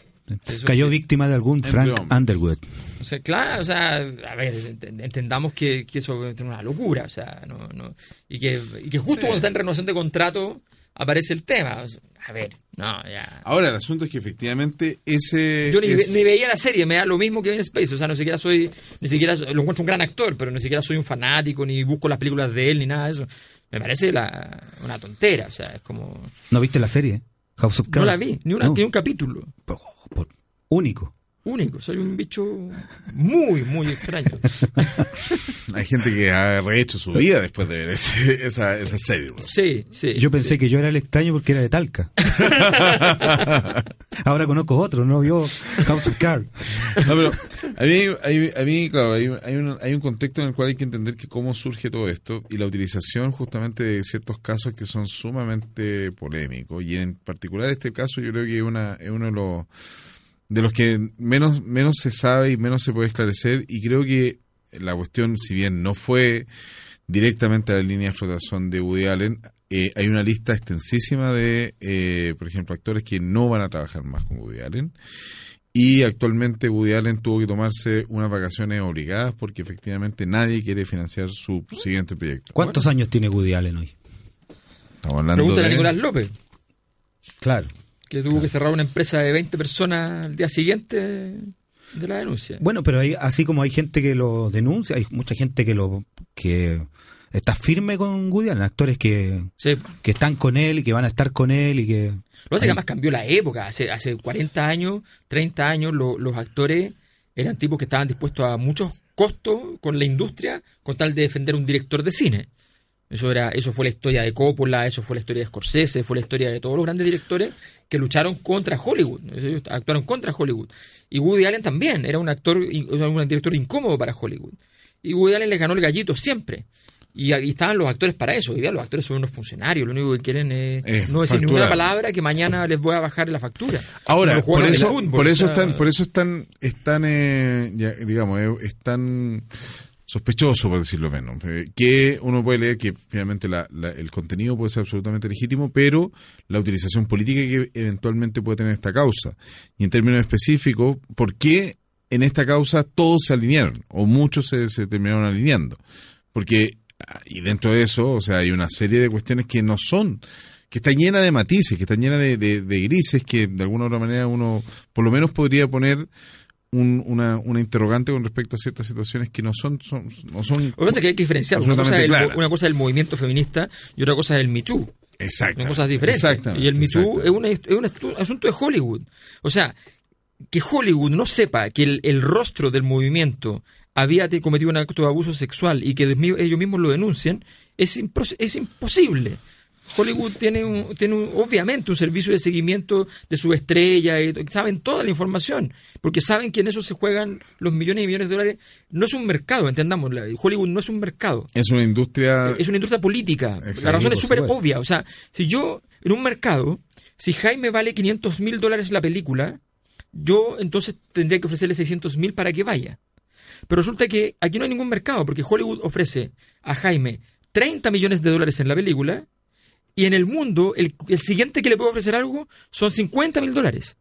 eso Cayó sí. víctima de algún Frank. Underwood. O sea, claro, o sea, a ver, ent- entendamos que, que eso es una locura, o sea, no, no, y que, y que justo cuando está en renovación de contrato aparece el tema. O sea, a ver, no, ya. Ahora, el asunto es que efectivamente ese... Yo ni, es- ni veía la serie, me da lo mismo que Ben Space, o sea, no siquiera soy, ni siquiera lo encuentro un gran actor, pero ni siquiera soy un fanático, ni busco las películas de él, ni nada de eso. Me parece la, una tontera, o sea, es como... ¿No viste la serie? House of Cards. No la vi, ni, una, No. ni un capítulo. Por- por- único. Único, soy un bicho muy, muy extraño. [LAUGHS] Hay gente que ha rehecho su vida después de ver ese- esa, esa serie. Sí, sí. Yo pensé que yo era el extraño porque era de Talca. [LAUGHS] Ahora conozco otro, ¿no? Vio House of Cards. No, pero a mí, hay- a mí, claro, hay, hay un, hay un contexto en el cual hay que entender que cómo surge todo esto y la utilización justamente de ciertos casos que son sumamente polémicos y en particular este caso yo creo que es, una, es uno de los de los que menos menos se sabe y menos se puede esclarecer y creo que la cuestión si bien no fue directamente a la línea de flotación de Woody Allen eh, hay una lista extensísima de eh, por ejemplo actores que no van a trabajar más con Woody Allen y actualmente Woody Allen tuvo que tomarse unas vacaciones obligadas porque efectivamente nadie quiere financiar su siguiente proyecto. ¿Cuántos años tiene Woody Allen hoy? Estamos hablando Pregúntale a de... Nicolás López. Claro. Que tuvo que cerrar una empresa de 20 personas al día siguiente de la denuncia. Bueno, pero hay, así como hay gente que lo denuncia, hay mucha gente que lo que está firme con Woody Allen, actores que, Sí. que están con él y que van a estar con él y que... Lo que pasa es que además cambió la época. Hace, hace 40 años, 30 años, lo- los actores eran tipos que estaban dispuestos a muchos costos con la industria con tal de defender un director de cine. Eso era, eso fue la historia de Coppola, eso fue la historia de Scorsese, fue la historia de todos los grandes directores que lucharon contra Hollywood, ellos actuaron contra Hollywood. Y Woody Allen también era un actor, un director incómodo para Hollywood. Y Woody Allen le ganó el gallito siempre. Y ahí estaban los actores para eso. Hoy día los actores son unos funcionarios. Lo único que quieren es Eh, no decir ninguna palabra que mañana les voy a bajar la factura. Ahora, por eso, fútbol, por eso están, por eso están, están eh, ya, digamos, eh, están sospechoso, por decirlo menos, eh, que uno puede leer que finalmente la- la- el contenido puede ser absolutamente legítimo, pero la utilización política que eventualmente puede tener esta causa. Y en términos específicos, ¿por qué en esta causa todos se alinearon? O muchos se, terminaron alineando. Porque, y dentro de eso, o sea, hay una serie de cuestiones que no son que está llena de matices, que está llena de, de- de grises, que de alguna u otra manera uno por lo menos podría poner un- una, una interrogante con respecto a ciertas situaciones que no son, son no son Lo que pasa es que hay que diferenciar. Una cosa, el, una cosa es el movimiento feminista y otra cosa es el Me Too. exactas. Son cosas diferentes. Y el Me Too es, una- es un asunto de Hollywood. O sea, que Hollywood no sepa que el, el rostro del movimiento había cometido un acto de abuso sexual y que ellos mismos lo denuncien, es, impos- es imposible. Hollywood tiene, un, tiene un- obviamente un servicio de seguimiento de su estrella, y saben toda la información, porque saben que en eso se juegan los millones y millones de dólares. No es un mercado, entendamos, Hollywood no es un mercado Es una industria es una industria política. La razón es súper obvia. O sea, si yo, en un mercado, si Jaime vale 500 mil dólares la película, yo entonces tendría que ofrecerle 600 mil para que vaya. Pero resulta que aquí no hay ningún mercado, porque Hollywood ofrece a Jaime 30 millones de dólares en la película, y en el mundo, el, el siguiente que le puede ofrecer algo son 50 mil dólares.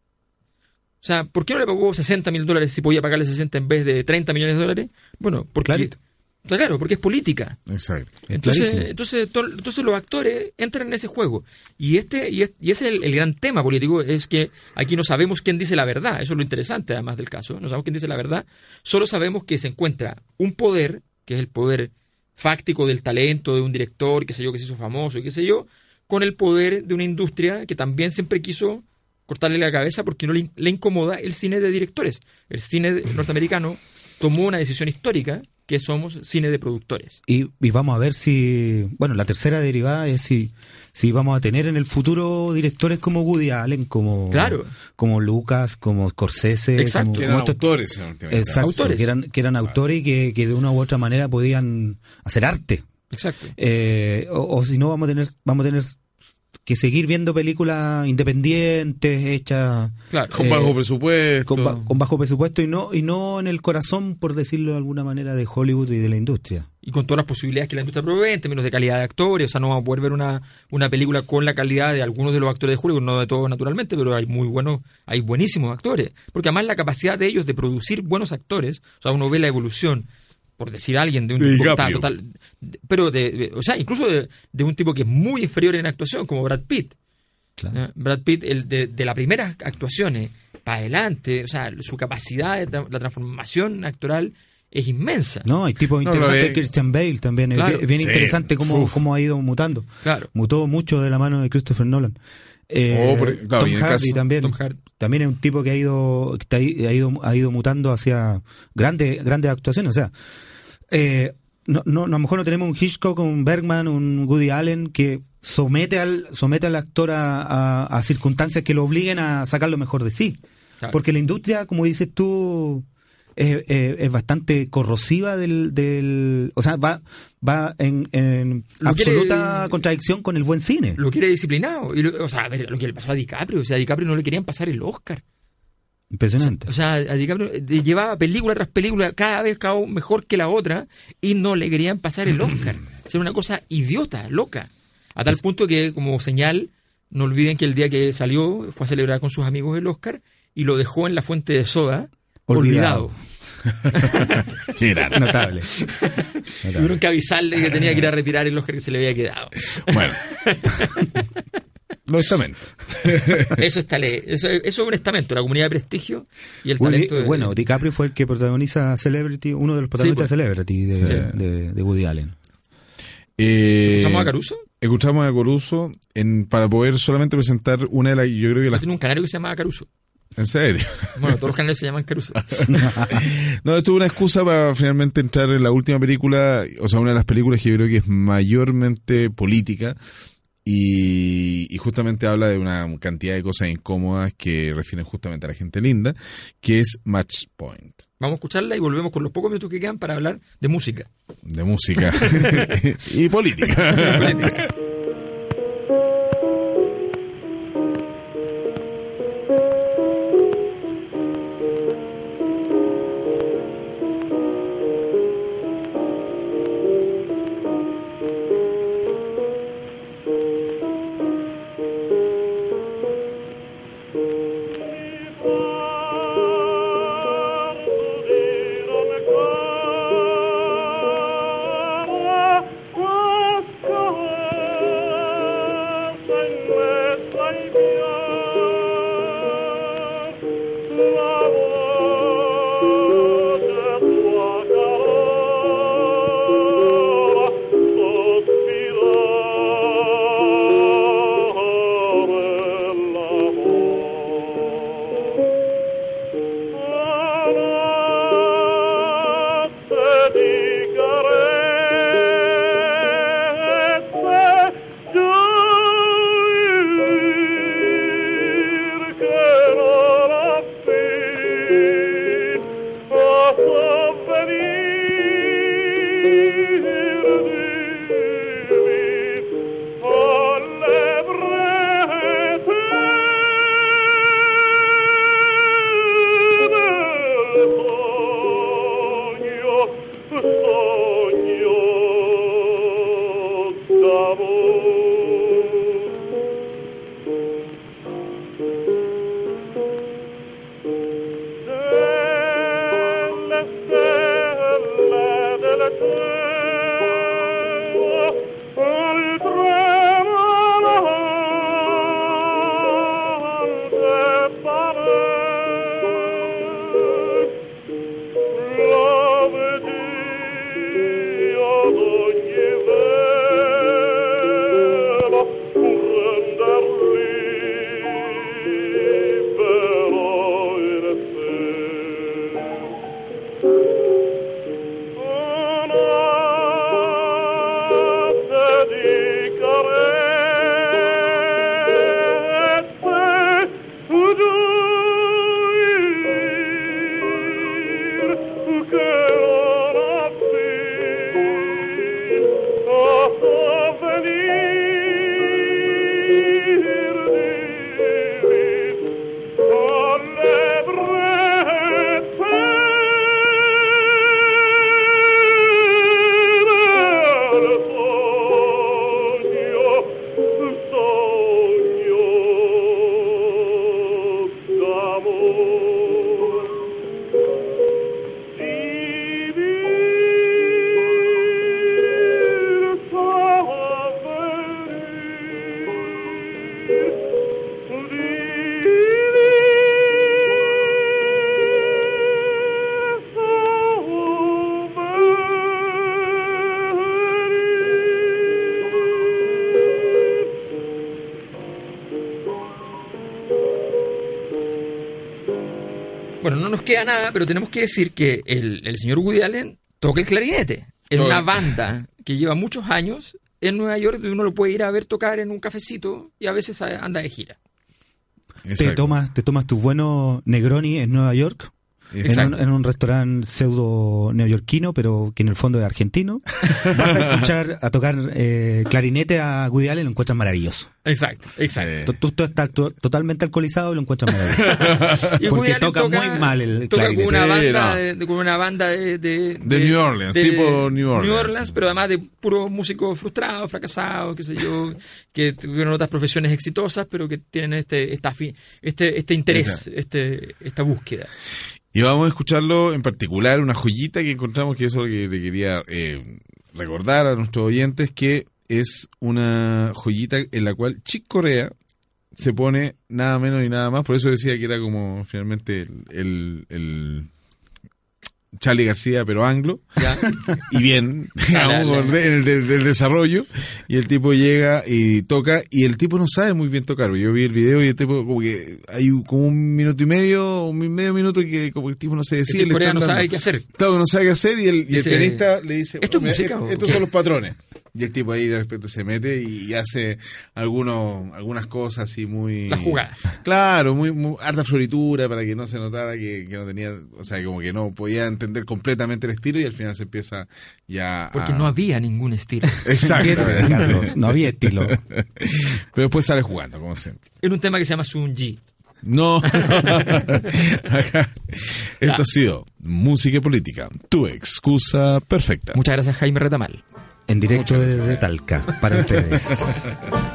O sea, ¿por qué no le pagó 60 mil dólares si podía pagarle 60 en vez de 30 millones de dólares? Bueno, porque... Clarito. Claro, porque es política. exacto. Entonces, entonces, to- entonces los actores entran en ese juego. Y este y, es- y ese es el, el gran tema político, es que aquí no sabemos quién dice la verdad. Eso es lo interesante, además del caso. No sabemos quién dice la verdad. Solo sabemos que se encuentra un poder, que es el poder fáctico del talento de un director, qué sé yo, que se hizo famoso y qué sé yo, con el poder de una industria que también siempre quiso cortarle la cabeza porque no le, in- le incomoda el cine de directores. El cine norteamericano tomó una decisión histórica que somos cine de productores. Y, y vamos a ver si, bueno, la tercera derivada es si, si vamos a tener en el futuro directores como Woody Allen, como, Claro. como Lucas, como Scorsese, Exacto. como, Que como eran estos- autores en. Exacto, Autores. que eran, que eran autores y que, que de una u otra manera podían hacer arte. Exacto. Eh, o, o si no, vamos a tener, vamos a tener que seguir viendo películas independientes, hechas Claro. Con Eh, bajo presupuesto. con, ba- con bajo presupuesto y no, y no en el corazón, por decirlo de alguna manera, de Hollywood y de la industria. y con todas las posibilidades que la industria provee en términos de calidad de actores. O sea, no vamos a poder ver una, una película con la calidad de algunos de los actores de Hollywood, no de todos naturalmente, pero hay muy buenos, hay buenísimos actores. Porque además la capacidad de ellos de producir buenos actores, o sea, uno ve la evolución, por decir alguien, de un De tipo que está DiCaprio. total, de- pero de, de- o sea, incluso de, de un tipo que es muy inferior en actuación, como Brad Pitt. Claro. ¿eh? Brad Pitt, el de, de las primeras actuaciones para adelante, o sea, su capacidad de tra- la transformación actoral es inmensa. No, hay tipos No, interesantes. de- Christian Bale también. Claro. Es bien, Sí. interesante cómo, Uf. cómo ha ido mutando. Claro. Mutó mucho de la mano de Christopher Nolan. Eh, Oh, claro, Tom Hardy caso- también. Tom Hardy. También es un tipo que ha ido, que ha ido, ha ido mutando hacia grandes, grandes actuaciones. O sea, eh, no, no, a lo mejor no tenemos un Hitchcock, un Bergman, un Woody Allen que somete al, somete al actor a, a- a circunstancias que lo obliguen a sacar lo mejor de sí. Claro. Porque la industria, como dices tú, es, es- es bastante corrosiva del, del o sea, va, va en, en quiere- absoluta contradicción con el buen cine. lo quiere disciplinado. Y lo- o sea, a ver, lo que le pasó a DiCaprio. O sea, a DiCaprio no le querían pasar el Oscar. Impresionante. O sea, a DiCaprio llevaba película tras película, cada vez cada mejor que la otra, y no le querían pasar el Oscar. [CLEARS THROAT] O sea, una cosa idiota, loca. A tal punto que, como señal, no olviden que el día que salió fue a celebrar con sus amigos el Oscar y lo dejó en la fuente de soda, Olvidado. olvidado. [LAUGHS] Grande. Notable. [LAUGHS] Tuvieron que avisarle que tenía que ir a retirar el Oscar que se le había quedado. Bueno. [LAUGHS] [LAUGHS] Los estamentos. [LAUGHS] Eso está le- eso, eso es un estamento, la comunidad de prestigio y el Woody- talento. de- bueno, DiCaprio fue el que protagoniza Celebrity, uno de los protagonistas Sí, de Celebrity de, Sí. de- de Woody Allen. Eh, ¿Escuchamos a Caruso? Escuchamos a Coruso en, para poder solamente presentar una de las, yo creo que las Tiene un canario que se llama Caruso. ¿En serio? Bueno, todos los canales se llaman Caruso. [LAUGHS] No, esto es una excusa para finalmente entrar en la última película, o sea, una de las películas que yo creo que es mayormente política y, y justamente habla de una cantidad de cosas incómodas que refieren justamente a la gente linda, que es Match Point, Vamos a escucharla y volvemos con los pocos minutos que quedan para hablar de música. de música [LAUGHS] [LAUGHS] y política. Bueno, no nos queda nada, pero tenemos que decir que el, el señor Woody Allen toca el clarinete en una banda que lleva muchos años en Nueva York, donde uno lo puede ir a ver tocar en un cafecito y a veces anda de gira. Te tomas, te tomas tu bueno Negroni en Nueva York. En un, en un restaurante pseudo neoyorquino, pero que en el fondo es argentino. Vas a escuchar [LAUGHS] a tocar eh, clarinete a Woody Allen y lo encuentras maravilloso. Exacto, exacto. Eh, Tú, tú- tú estás to- totalmente alcoholizado y lo encuentras maravilloso. [LAUGHS] Y Porque toca muy mal el toca con clarinete. una Sí, banda, no. de, con una banda de, de, De New Orleans, tipo New Orleans. pero además de puros músicos frustrados, fracasados, qué sé yo, que tuvieron otras profesiones exitosas, pero que tienen este esta fi- este este interés, este esta búsqueda. Y vamos a escucharlo en particular, una joyita que encontramos, que eso que le quería eh, recordar a nuestros oyentes, que es una joyita en la cual Chick Corea se pone nada menos y nada más, por eso decía que era como finalmente el, el, el, Charlie García, pero anglo, Ya. [LAUGHS] y bien, [LAUGHS] [LAUGHS] digamos, el del, del desarrollo, y el tipo llega y toca, y el tipo no sabe muy bien tocar. Yo vi el video y el tipo, como que hay como un minuto y medio, un medio minuto que como el tipo no se El decide. chico coreano no sabe qué hacer. Claro, que no sabe qué hacer, y el, y el pianista le dice, ¿esto es "Mira, música estos qué?" son los patrones. Y el tipo ahí de repente se mete y hace algunos, algunas cosas así muy... La jugada. Claro, muy, muy harta floritura para que no se notara que, que no tenía, o sea, como que no podía entender completamente el estilo y al final se empieza ya Porque a- no había ningún estilo. [LAUGHS] Exacto. Carlos, no había estilo. [LAUGHS] Pero después sale jugando, como siempre. Era un tema que se llama Sunji. No. [LAUGHS] Acá. Esto ha sido Música y Política, tu excusa perfecta. Muchas gracias, Jaime Retamal. En directo desde Talca, para ustedes. [LAUGHS]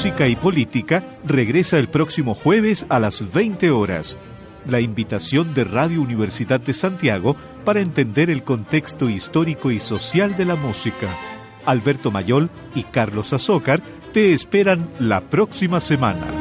Música y Política regresa el próximo jueves a las 20 horas. La invitación de Radio Universidad de Santiago para entender el contexto histórico y social de la música. Alberto Mayol y Carlos Azócar te esperan la próxima semana.